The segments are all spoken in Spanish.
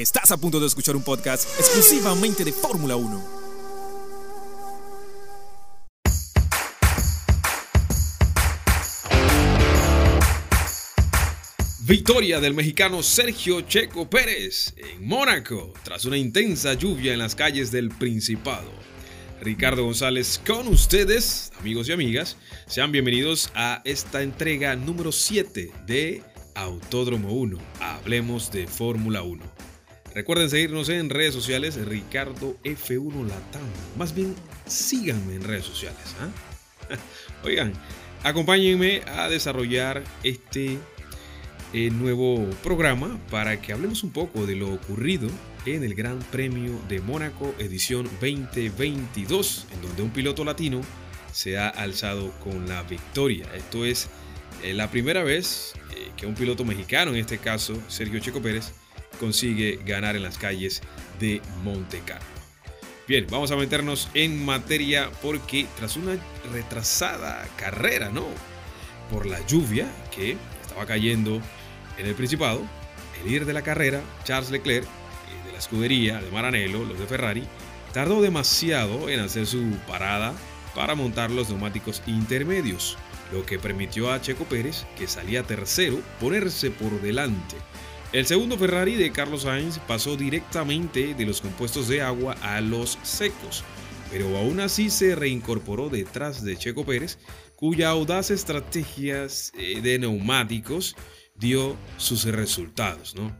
Estás a punto de escuchar un podcast exclusivamente de Fórmula 1. Victoria del mexicano Sergio Checo Pérez en Mónaco tras una intensa lluvia en las calles del Principado. Ricardo González con ustedes, amigos y amigas. Sean bienvenidos a esta entrega número 7 de Autódromo 1. Hablemos de Fórmula 1. Recuerden seguirnos en redes sociales, Ricardo F1 Latam. Más bien, síganme en redes sociales. ¿ah? Oigan, acompáñenme a desarrollar este eh, nuevo programa para que hablemos un poco de lo ocurrido en el Gran Premio de Mónaco edición 2022, en donde un piloto latino se ha alzado con la victoria. Esto es eh, la primera vez eh, que un piloto mexicano, en este caso Sergio Checo Pérez, consigue ganar en las calles de Monte Carlo. Bien, vamos a meternos en materia porque tras una retrasada carrera, ¿no? Por la lluvia que estaba cayendo en el Principado, el líder de la carrera, Charles Leclerc, eh, de la escudería de Maranello, los de Ferrari, tardó demasiado en hacer su parada para montar los neumáticos intermedios, lo que permitió a Checo Pérez, que salía tercero, ponerse por delante el segundo Ferrari de Carlos Sainz pasó directamente de los compuestos de agua a los secos, pero aún así se reincorporó detrás de Checo Pérez, cuya audaz estrategia eh, de neumáticos dio sus resultados. ¿no?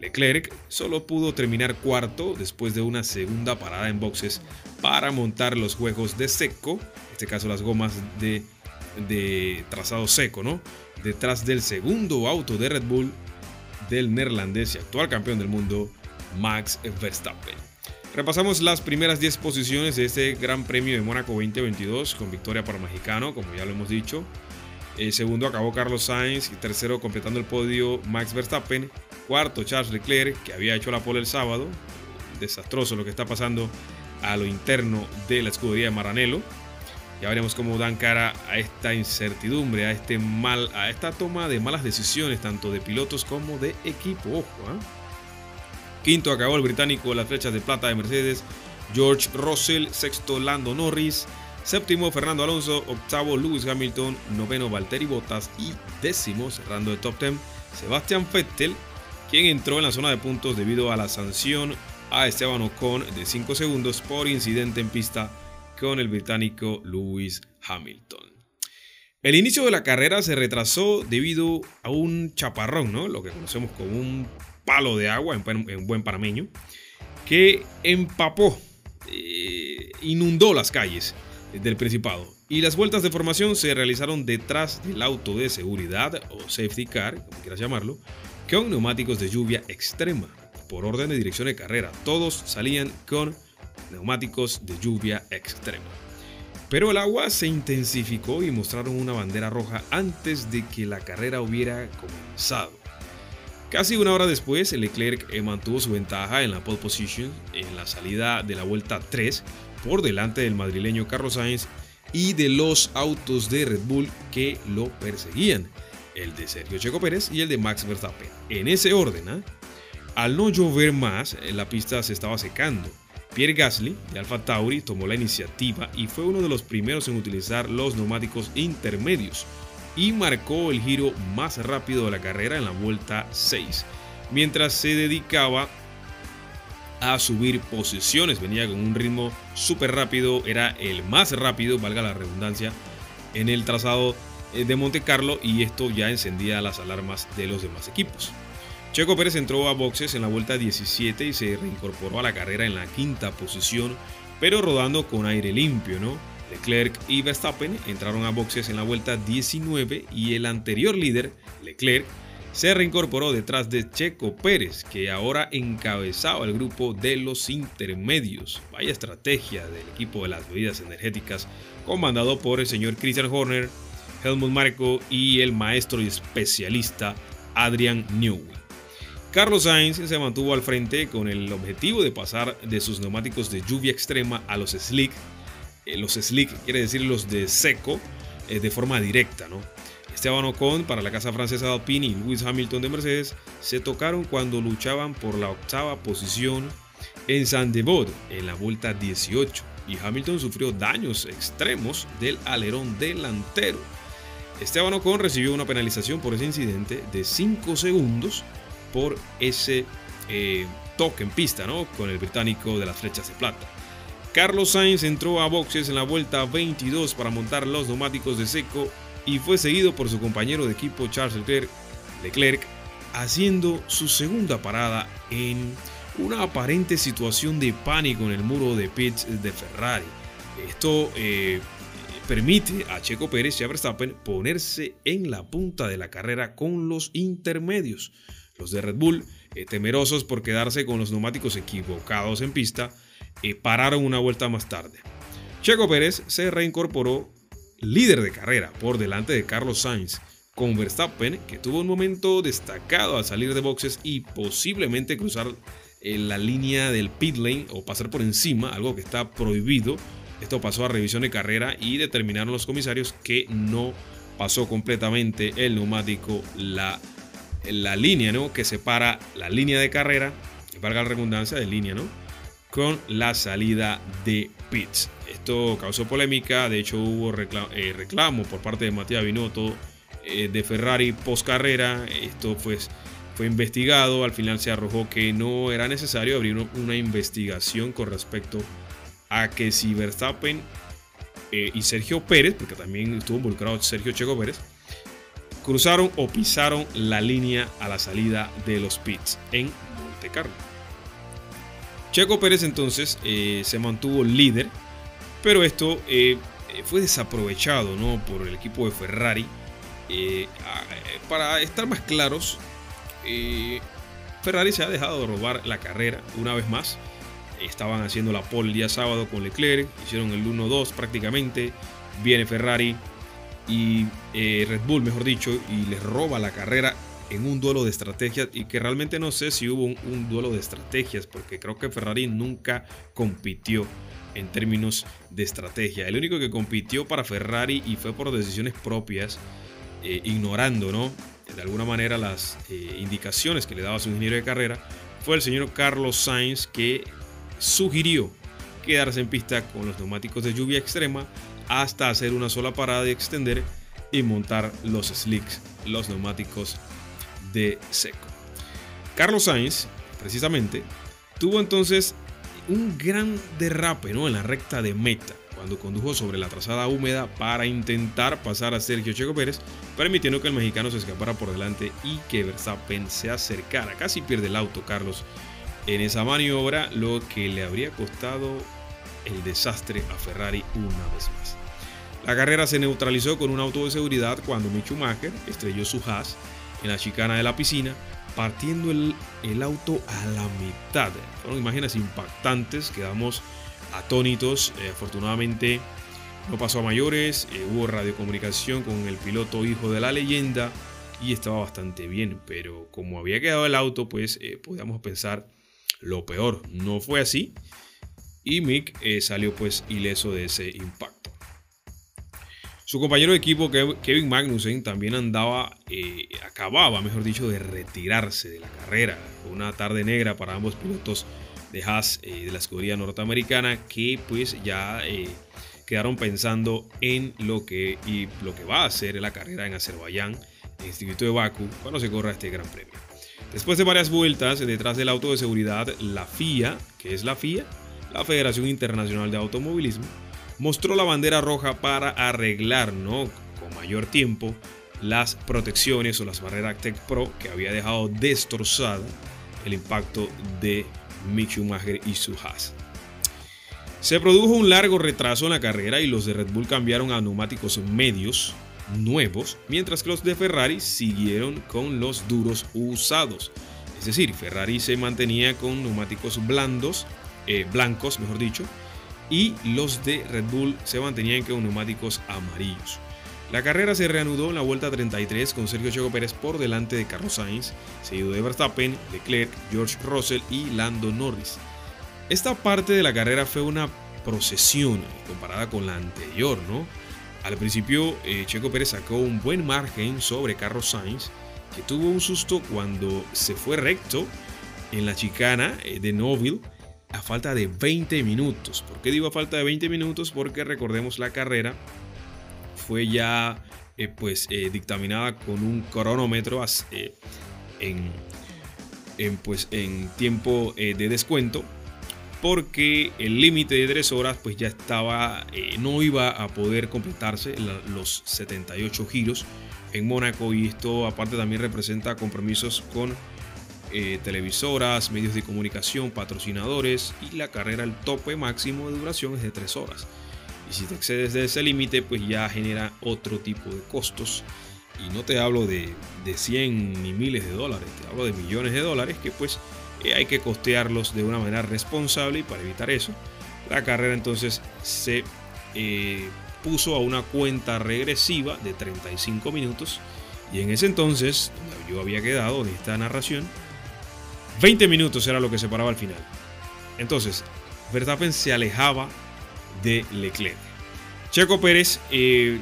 Leclerc solo pudo terminar cuarto después de una segunda parada en boxes para montar los juegos de seco, en este caso las gomas de, de trazado seco, ¿no? detrás del segundo auto de Red Bull del neerlandés y actual campeón del mundo, Max Verstappen. Repasamos las primeras 10 posiciones de este Gran Premio de Mónaco 2022 con victoria para mexicano, como ya lo hemos dicho. El segundo acabó Carlos Sainz y tercero completando el podio Max Verstappen. Cuarto Charles Leclerc, que había hecho la pole el sábado. Desastroso lo que está pasando a lo interno de la escudería de Maranello. Ya veremos cómo dan cara a esta incertidumbre, a, este mal, a esta toma de malas decisiones, tanto de pilotos como de equipo. Ojo, ¿ah? Quinto acabó el británico las flechas de plata de Mercedes, George Russell, sexto Lando Norris, séptimo Fernando Alonso, octavo Lewis Hamilton, noveno Valtteri Bottas. Y décimo, cerrando el top 10, Sebastian Vettel, quien entró en la zona de puntos debido a la sanción a Esteban Ocon de 5 segundos por incidente en pista con el británico Lewis Hamilton. El inicio de la carrera se retrasó debido a un chaparrón, ¿no? lo que conocemos como un palo de agua en buen panameño, que empapó, eh, inundó las calles del Principado. Y las vueltas de formación se realizaron detrás del auto de seguridad o safety car, como quieras llamarlo, con neumáticos de lluvia extrema, por orden de dirección de carrera. Todos salían con neumáticos de lluvia extrema. Pero el agua se intensificó y mostraron una bandera roja antes de que la carrera hubiera comenzado. Casi una hora después, Leclerc mantuvo su ventaja en la pole position en la salida de la vuelta 3 por delante del madrileño Carlos Sainz y de los autos de Red Bull que lo perseguían, el de Sergio Checo Pérez y el de Max Verstappen. En ese orden, ¿ah? al no llover más, la pista se estaba secando Pierre Gasly de Alfa Tauri tomó la iniciativa y fue uno de los primeros en utilizar los neumáticos intermedios y marcó el giro más rápido de la carrera en la vuelta 6, mientras se dedicaba a subir posiciones, venía con un ritmo súper rápido, era el más rápido, valga la redundancia, en el trazado eh, de Monte Carlo y esto ya encendía las alarmas de los demás equipos. Checo Pérez entró a boxes en la vuelta 17 y se reincorporó a la carrera en la quinta posición, pero rodando con aire limpio, ¿no? Leclerc y Verstappen entraron a boxes en la vuelta 19 y el anterior líder, Leclerc, se reincorporó detrás de Checo Pérez, que ahora encabezaba el grupo de los intermedios. Vaya estrategia del equipo de las bebidas energéticas, comandado por el señor Christian Horner, Helmut Marko y el maestro y especialista Adrian Newey. Carlos Sainz se mantuvo al frente con el objetivo de pasar de sus neumáticos de lluvia extrema a los slick. Eh, los slick quiere decir los de seco eh, de forma directa. ¿no? Esteban Ocon para la casa francesa de Alpine y Lewis Hamilton de Mercedes se tocaron cuando luchaban por la octava posición en Saint-Devote en la vuelta 18 y Hamilton sufrió daños extremos del alerón delantero. Esteban Ocon recibió una penalización por ese incidente de 5 segundos por ese eh, toque en pista ¿no? con el británico de las flechas de plata. Carlos Sainz entró a boxes en la vuelta 22 para montar los neumáticos de seco y fue seguido por su compañero de equipo Charles Leclerc, Leclerc haciendo su segunda parada en una aparente situación de pánico en el muro de pits de Ferrari. Esto eh, permite a Checo Pérez y a Verstappen ponerse en la punta de la carrera con los intermedios. Los de Red Bull, eh, temerosos por quedarse con los neumáticos equivocados en pista, eh, pararon una vuelta más tarde. Checo Pérez se reincorporó líder de carrera por delante de Carlos Sainz, con Verstappen, que tuvo un momento destacado al salir de boxes y posiblemente cruzar en la línea del pit lane o pasar por encima, algo que está prohibido. Esto pasó a revisión de carrera y determinaron los comisarios que no pasó completamente el neumático la, la línea ¿no? que separa la línea de carrera, valga la redundancia de línea, ¿no? con la salida de pits. Esto causó polémica, de hecho hubo eh, reclamo, por parte de Matías Binotto eh, de Ferrari post carrera. Esto pues fue investigado, al final se arrojó que no era necesario abrir una investigación con respecto a que si Verstappen eh, y Sergio Pérez, porque también estuvo involucrado Sergio Checo Pérez, cruzaron o pisaron la línea a la salida de los pits en Monte Carlo. Checo Pérez entonces eh, se mantuvo líder, pero esto eh, fue desaprovechado ¿no? por el equipo de Ferrari. para estar más claros, Ferrari se ha dejado de robar la carrera una vez más. Estaban haciendo la pole el día sábado con Leclerc, hicieron el 1-2 prácticamente. Viene Ferrari y eh, Red Bull, mejor dicho, y les roba la carrera en un duelo de estrategias y que realmente no sé si hubo un, duelo de estrategias porque creo que Ferrari nunca compitió en términos de estrategia. El único que compitió para Ferrari y fue por decisiones propias, eh, ignorando ¿no? de alguna manera las eh, indicaciones que le daba su ingeniero de carrera, fue el señor Carlos Sainz que sugirió quedarse en pista con los neumáticos de lluvia extrema hasta hacer una sola parada y extender y montar los slicks, los neumáticos de seco. Carlos Sainz, precisamente, tuvo entonces un gran derrape ¿no? en la recta de meta cuando condujo sobre la trazada húmeda para intentar pasar a Sergio Checo Pérez, permitiendo que el mexicano se escapara por delante y que Verstappen se acercara. Casi pierde el auto Carlos en esa maniobra, lo que le habría costado el desastre a Ferrari una vez más. La carrera se neutralizó con un auto de seguridad cuando Mick Schumacher estrelló su Haas en la chicana de la piscina, partiendo el, el auto a la mitad. Fueron imágenes impactantes, quedamos atónitos. Eh, afortunadamente no pasó a mayores, eh, hubo radiocomunicación con el piloto hijo de la leyenda y estaba bastante bien, pero como había quedado el auto, pues eh, podíamos pensar lo peor. No fue así y Mick salió pues ileso de ese impacto. Su compañero de equipo Kevin Magnussen también andaba, acababa, mejor dicho, de retirarse de la carrera. una tarde negra para ambos pilotos de Haas eh, de la escudería norteamericana que pues ya eh, quedaron pensando en lo que, y lo que va a ser la carrera en Azerbaiyán, el Instituto de Baku, cuando se corra este gran premio. Después de varias vueltas detrás del auto de seguridad, la FIA, que es la FIA, la Federación Internacional de Automovilismo, mostró la bandera roja para arreglar ¿no? con mayor tiempo las protecciones o las barreras Tech Pro que había dejado destrozada el impacto de Mick Schumacher y su Haas. Se produjo un largo retraso en la carrera y los de Red Bull cambiaron a neumáticos medios nuevos, mientras que los de Ferrari siguieron con los duros usados. Es decir, Ferrari se mantenía con neumáticos blandos, eh, blancos, mejor dicho, y los de Red Bull se mantenían con neumáticos amarillos. La carrera se reanudó en la vuelta 33 con Sergio Checo Pérez por delante de Carlos Sainz, seguido de Verstappen, Leclerc, George Russell y Lando Norris. Esta parte de la carrera fue una procesión comparada con la anterior, ¿no? Al principio, eh, Checo Pérez sacó un buen margen sobre Carlos Sainz, que tuvo un susto cuando se fue recto en la chicana eh, de Noville a falta de 20 minutos. ¿Por qué digo a falta de 20 minutos? Porque recordemos la carrera fue ya eh, pues dictaminada con un cronómetro en, en, pues, en tiempo de descuento porque el límite de 3 horas pues ya estaba, eh, no iba a poder completarse los 78 giros en Mónaco y esto aparte también representa compromisos con eh, televisoras, medios de comunicación, patrocinadores y la carrera el tope máximo de duración es de 3 horas. Y si te excedes de ese límite pues ya genera otro tipo de costos y no te hablo de, de 100 ni miles de dólares, te hablo de millones de dólares que pues hay que costearlos de una manera responsable y para evitar eso, la carrera entonces se eh, puso a una cuenta regresiva de 35 minutos y en ese entonces, yo había quedado de esta narración, 20 minutos era lo que se paraba al final. Entonces, Verstappen se alejaba de Leclerc. Checo Pérez eh,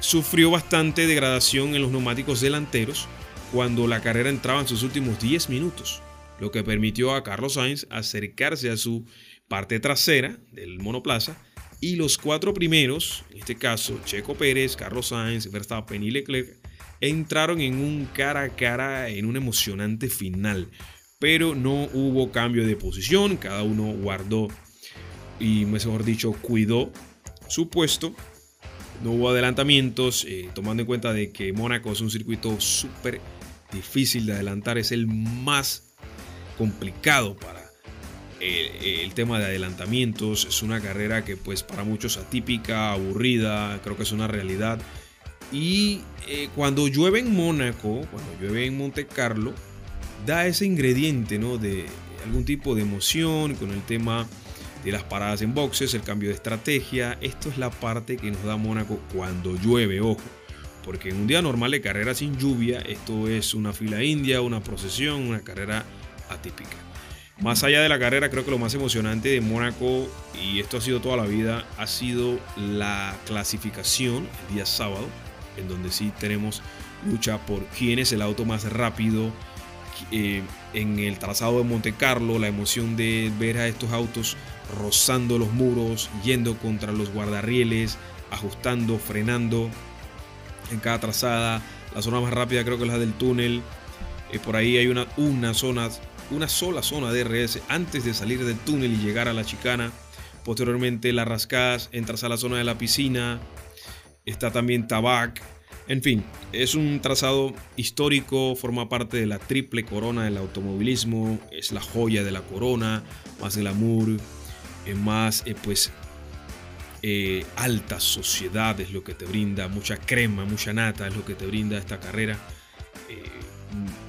sufrió bastante degradación en los neumáticos delanteros cuando la carrera entraba en sus últimos 10 minutos lo que permitió a Carlos Sainz acercarse a su parte trasera del monoplaza y los cuatro primeros, en este caso Checo Pérez, Carlos Sainz, Verstappen y Leclerc, entraron en un cara a cara en un emocionante final, pero no hubo cambio de posición, cada uno guardó y mejor dicho cuidó su puesto. No hubo adelantamientos, eh, tomando en cuenta de que Mónaco es un circuito súper difícil de adelantar, es el más complicado para eh, el tema de adelantamientos. Es una carrera que pues para muchos atípica, aburrida, creo que es una realidad. Y eh, cuando llueve en Mónaco, cuando llueve en Monte Carlo, da ese ingrediente ¿no? de algún tipo de emoción con el tema de las paradas en boxes, el cambio de estrategia. Esto es la parte que nos da Mónaco cuando llueve, ojo. Porque en un día normal de carrera sin lluvia, esto es una fila india, una procesión, una carrera atípica. Más allá de la carrera, creo que lo más emocionante de Mónaco, y esto ha sido toda la vida, ha sido la clasificación el día sábado, en donde sí tenemos lucha por quién es el auto más rápido eh, en el trazado de Monte Carlo, la emoción de ver a estos autos rozando los muros, yendo contra los guardarrieles, ajustando, frenando en cada trazada. La zona más rápida creo que es la del túnel. Eh, por ahí hay una, una zona una sola zona de RS antes de salir del túnel y llegar a la chicana. Posteriormente la rascas, entras a la zona de la piscina, está también Tabac. En fin, es un trazado histórico, forma parte de la triple corona del automovilismo, es la joya de la corona, más glamour, eh, más eh, pues eh, alta sociedad es lo que te brinda, mucha crema, mucha nata es lo que te brinda esta carrera.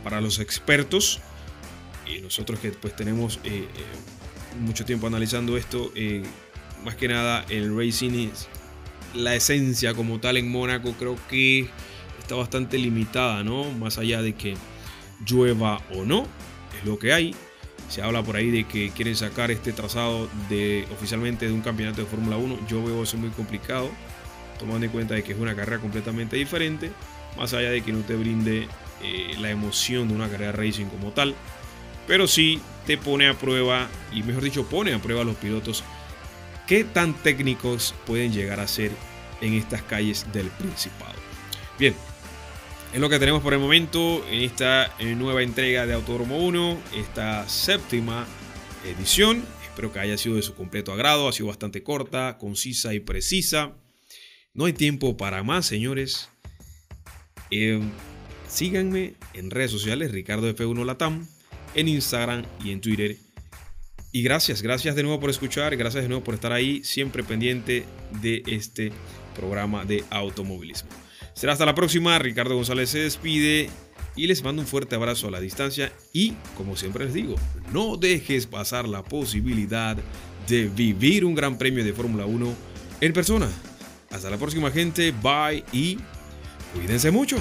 para los expertos, y nosotros que pues tenemos eh, eh, mucho tiempo analizando esto, eh, más que nada el racing es la esencia como tal en Mónaco creo que está bastante limitada, ¿no? Más allá de que llueva o no, es lo que hay. Se habla por ahí de que quieren sacar este trazado de oficialmente de un campeonato de Fórmula 1. Yo veo eso muy complicado, tomando en cuenta de que es una carrera completamente diferente, más allá de que no te brinde la emoción de una carrera racing como tal pero sí te pone a prueba, y mejor dicho, pone a prueba a los pilotos qué tan técnicos pueden llegar a ser en estas calles del Principado. Bien, es lo que tenemos por el momento en esta nueva entrega de Autódromo 1, esta séptima edición. Espero que haya sido de su completo agrado, ha sido bastante corta, concisa y precisa. No hay tiempo para más, señores. Eh, síganme en redes sociales, Ricardo F1 Latam en Instagram y en Twitter. Y gracias, gracias de nuevo por escuchar, gracias de nuevo por estar ahí, siempre pendiente de este programa de automovilismo. Será hasta la próxima, Ricardo González se despide y les mando un fuerte abrazo a la distancia y, como siempre les digo, no dejes pasar la posibilidad de vivir un gran premio de Fórmula 1 en persona. Hasta la próxima gente, bye y cuídense mucho.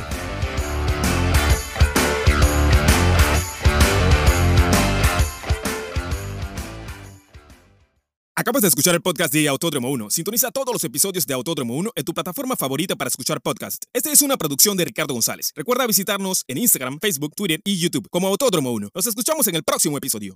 Acabas de escuchar el podcast de Autódromo 1. Sintoniza todos los episodios de Autódromo 1 en tu plataforma favorita para escuchar podcast. Esta es una producción de Ricardo González. Recuerda visitarnos en Instagram, Facebook, Twitter y YouTube como Autódromo 1. Nos escuchamos en el próximo episodio.